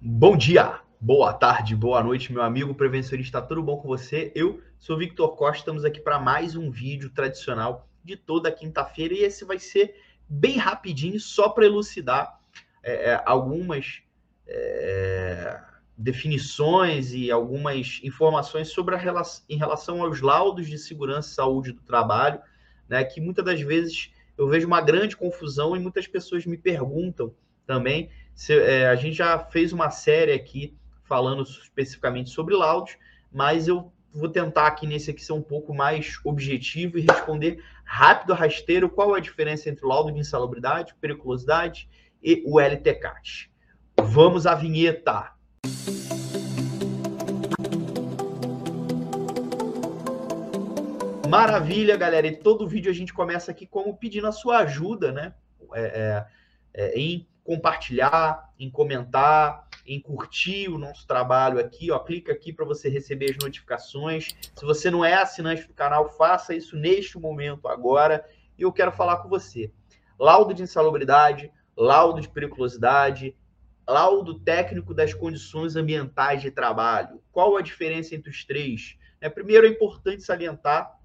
Bom dia, boa tarde, boa noite, meu amigo prevencionista, tudo bom com você? Eu sou Victor Costa, estamos aqui para mais um vídeo tradicional de toda quinta-feira e esse vai ser bem rapidinho, só para elucidar é, é, algumas é, definições e algumas informações sobre a relação, em relação aos laudos de segurança e saúde do trabalho, né, que muitas das vezes eu vejo uma grande confusão e muitas pessoas me perguntam também se, é, a gente já fez uma série aqui falando especificamente sobre laudos, mas eu vou tentar aqui nesse aqui ser um pouco mais objetivo e responder rápido, rasteiro, qual é a diferença entre o laudo de insalubridade, periculosidade e o LTCAT. Vamos à vinheta! Maravilha, galera! E todo vídeo a gente começa aqui como pedindo a sua ajuda, né? É, é, é, em compartilhar, em comentar, em curtir o nosso trabalho aqui, ó, clica aqui para você receber as notificações. Se você não é assinante do canal, faça isso neste momento agora. E eu quero falar com você. Laudo de insalubridade, laudo de periculosidade, laudo técnico das condições ambientais de trabalho. Qual a diferença entre os três? É, primeiro, é importante salientar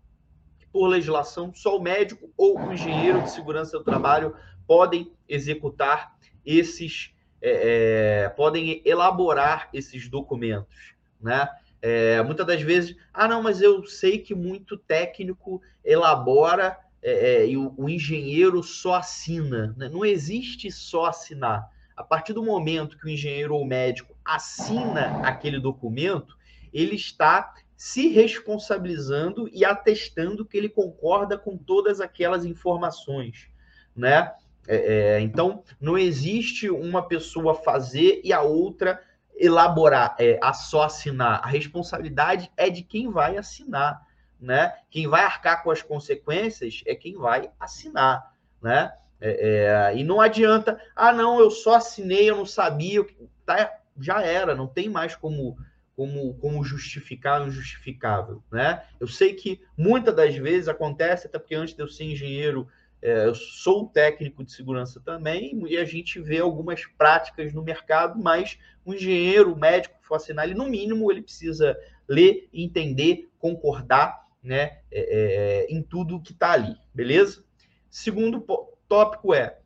por legislação, só o médico ou o engenheiro de segurança do trabalho podem executar esses é, é, podem elaborar esses documentos, né? É, muitas das vezes, ah, não, mas eu sei que muito técnico elabora é, é, e o, o, engenheiro só assina. Né? Não existe só assinar. A partir do momento que o engenheiro ou o médico assina aquele documento, ele está se responsabilizando e atestando que ele concorda com todas aquelas informações, né? É, é, então, não existe uma pessoa fazer e a outra elaborar, é, a só assinar. A responsabilidade é de quem vai assinar, né? Quem vai arcar com as consequências é quem vai assinar, né? É, é, e não adianta, ah, não, eu só assinei, eu não sabia, tá, já era, não tem mais como, como, como justificar o injustificável, né? Eu sei que muitas das vezes acontece, até porque antes de eu ser engenheiro, é, eu sou técnico de segurança também e a gente vê algumas práticas no mercado, mas um engenheiro, um médico for assinar, ele, no mínimo, ele precisa ler, entender, concordar né, é, é, em tudo que está ali, beleza? Segundo tópico é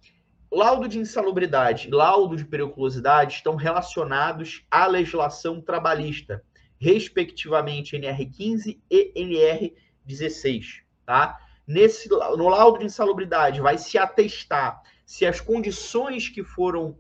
laudo de insalubridade e laudo de periculosidade estão relacionados à legislação trabalhista, respectivamente NR15 e NR16, tá? Nesse, no laudo de insalubridade, vai se atestar se as condições que foram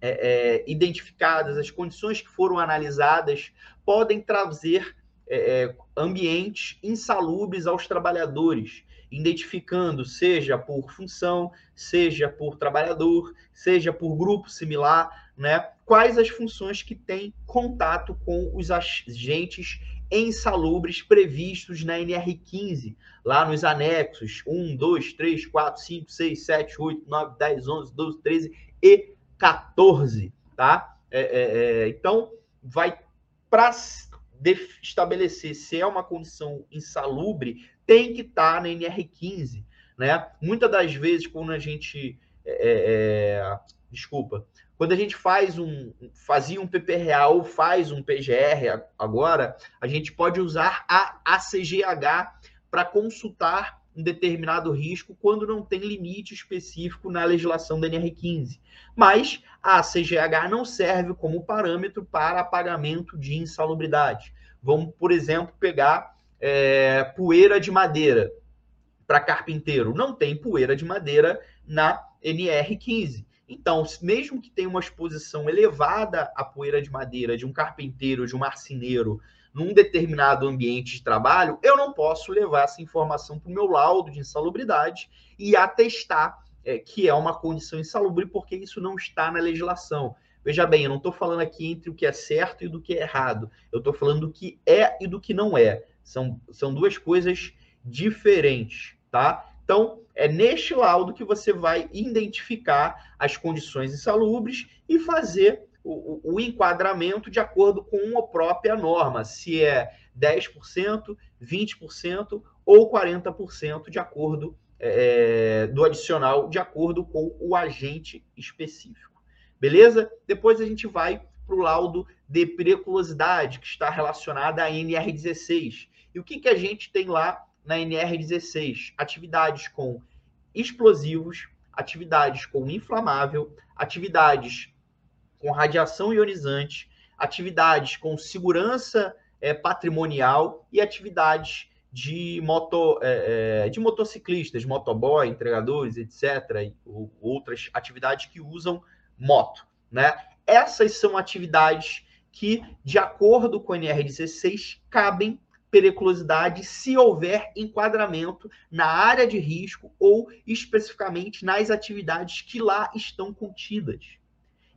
é, é, identificadas, as condições que foram analisadas, podem trazer é, é ambientes insalubres aos trabalhadores, identificando, seja por função, seja por trabalhador, seja por grupo similar, né? Quais as funções que têm contato com os agentes insalubres previstos na NR15, lá nos anexos 1, 2, 3, 4, 5, 6, 7, 8, 9, 10, 11, 12, 13 e 14, tá? É, é, é, então, vai para estabelecer se é uma condição insalubre, tem que estar na NR15, né? Muitas das vezes, quando a gente... É, é, é, desculpa, quando a gente faz um fazia um PPRA ou faz um PGR agora, a gente pode usar a ACGH para consultar um determinado risco quando não tem limite específico na legislação da NR15. Mas a ACGH não serve como parâmetro para apagamento de insalubridade. Vamos, por exemplo, pegar é, poeira de madeira para carpinteiro. Não tem poeira de madeira na NR15. Então, mesmo que tenha uma exposição elevada à poeira de madeira de um carpinteiro, de um marceneiro, num determinado ambiente de trabalho, eu não posso levar essa informação para o meu laudo de insalubridade e atestar é, que é uma condição insalubre, porque isso não está na legislação. Veja bem, eu não estou falando aqui entre o que é certo e do que é errado. Eu estou falando do que é e do que não é. São, são duas coisas diferentes, tá? Então, é neste laudo que você vai identificar as condições insalubres e fazer o, o, enquadramento de acordo com a própria norma, se é 10%, 20% ou 40% de acordo é, do adicional, de acordo com o agente específico. Beleza? Depois a gente vai para o laudo de periculosidade, que está relacionada à NR16. E o que, que a gente tem lá na NR16? Atividades com explosivos, atividades com inflamável, atividades com radiação ionizante, atividades com segurança é, patrimonial e atividades de, moto, é, de motociclistas, motoboy, entregadores, etc., e outras atividades que usam moto. Né? Essas são atividades que, de acordo com o NR16, cabem periculosidade se houver enquadramento na área de risco ou especificamente nas atividades que lá estão contidas.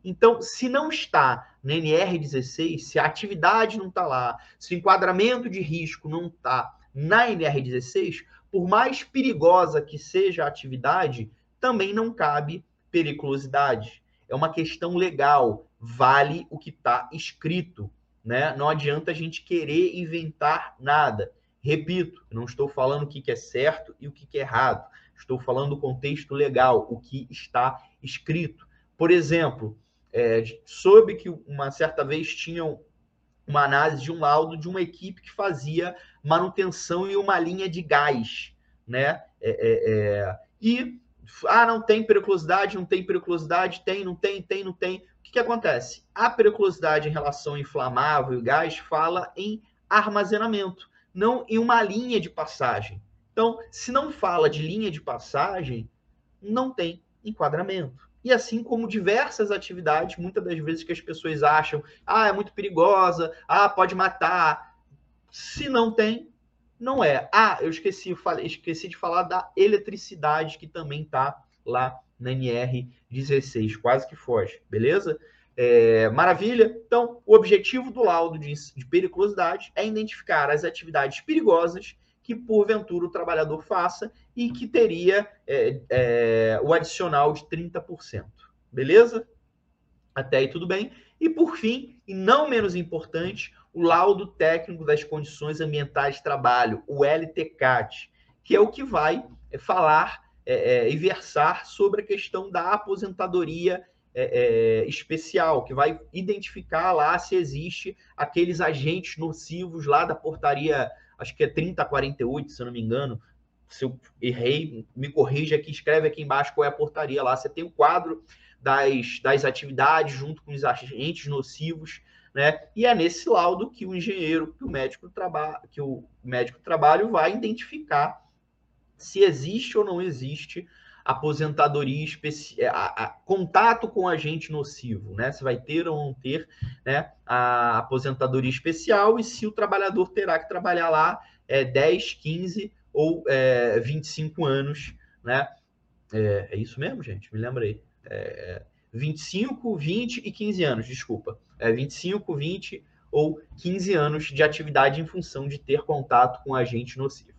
Então, se não está na NR16, se a atividade não está lá, se o enquadramento de risco não está na NR16, por mais perigosa que seja a atividade, também não cabe periculosidade. É uma questão legal, vale o que está escrito. Né? Não adianta a gente querer inventar nada. Repito, não estou falando o que é certo e o que é errado. Estou falando do contexto legal, o que está escrito. Por exemplo, é, soube que uma certa vez tinham uma análise de um laudo de uma equipe que fazia manutenção em uma linha de gás, né? É, é, é, e ah, não tem periculosidade, não tem periculosidade, tem, não tem, tem, não tem. O que, que acontece? A periculosidade em relação ao inflamável e gás fala em armazenamento, não em uma linha de passagem. Então, se não fala de linha de passagem, não tem enquadramento e assim como diversas atividades, muitas das vezes que as pessoas acham, ah, é muito perigosa, ah, pode matar. Se não tem, não é. Ah, eu esqueci, falei, esqueci de falar da eletricidade, que também está lá na NR16, quase que foge, beleza? É, maravilha. Então, o objetivo do laudo de, de periculosidade é identificar as atividades perigosas que porventura o trabalhador faça e que teria é, é, o adicional de 30%. Beleza? Até aí tudo bem. E por fim, e não menos importante, o laudo técnico das condições ambientais de trabalho, o LTCAT, que é o que vai é, falar é, é, e versar sobre a questão da aposentadoria é, especial, que vai identificar lá se existe aqueles agentes nocivos lá da portaria acho que é 30 48, se eu não me engano. Se eu errei, me corrija aqui, escreve aqui embaixo qual é a portaria lá. Você tem o quadro das, das atividades junto com os agentes nocivos, né? E é nesse laudo que o engenheiro, que o médico trabalha, que o médico trabalho vai identificar se existe ou não existe aposentadoria especial, é, contato com agente nocivo, né? Se vai ter ou não ter né, a aposentadoria especial e se o trabalhador terá que trabalhar lá é, 10, 15 ou é, 25 anos, né? É, é isso mesmo, gente? Me lembrei. É, 25, 20 e 15 anos, desculpa. É 25, 20 ou 15 anos de atividade em função de ter contato com agente nocivo.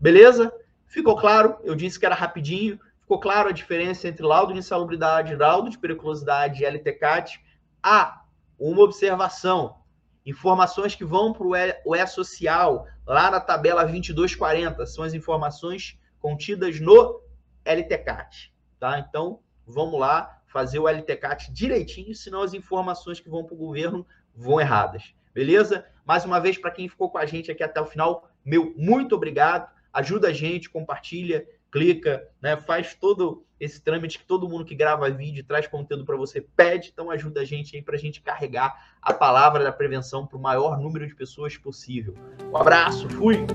Beleza? Ficou claro? Eu disse que era rapidinho, Ficou claro a diferença entre laudo de insalubridade, laudo de periculosidade e LTCAT? Há uma observação. Informações que vão para o E-Social, lá na tabela 2240, são as informações contidas no LTCAT. Tá? Então, vamos lá fazer o LTCAT direitinho, senão as informações que vão para o governo vão erradas. Beleza? Mais uma vez, para quem ficou com a gente aqui até o final, meu muito obrigado. Ajuda a gente, compartilha, clica, né? Faz todo esse trâmite que todo mundo que grava vídeo traz conteúdo para você pede. Então ajuda a gente aí para a gente carregar a palavra da prevenção para o maior número de pessoas possível. Um abraço, fui!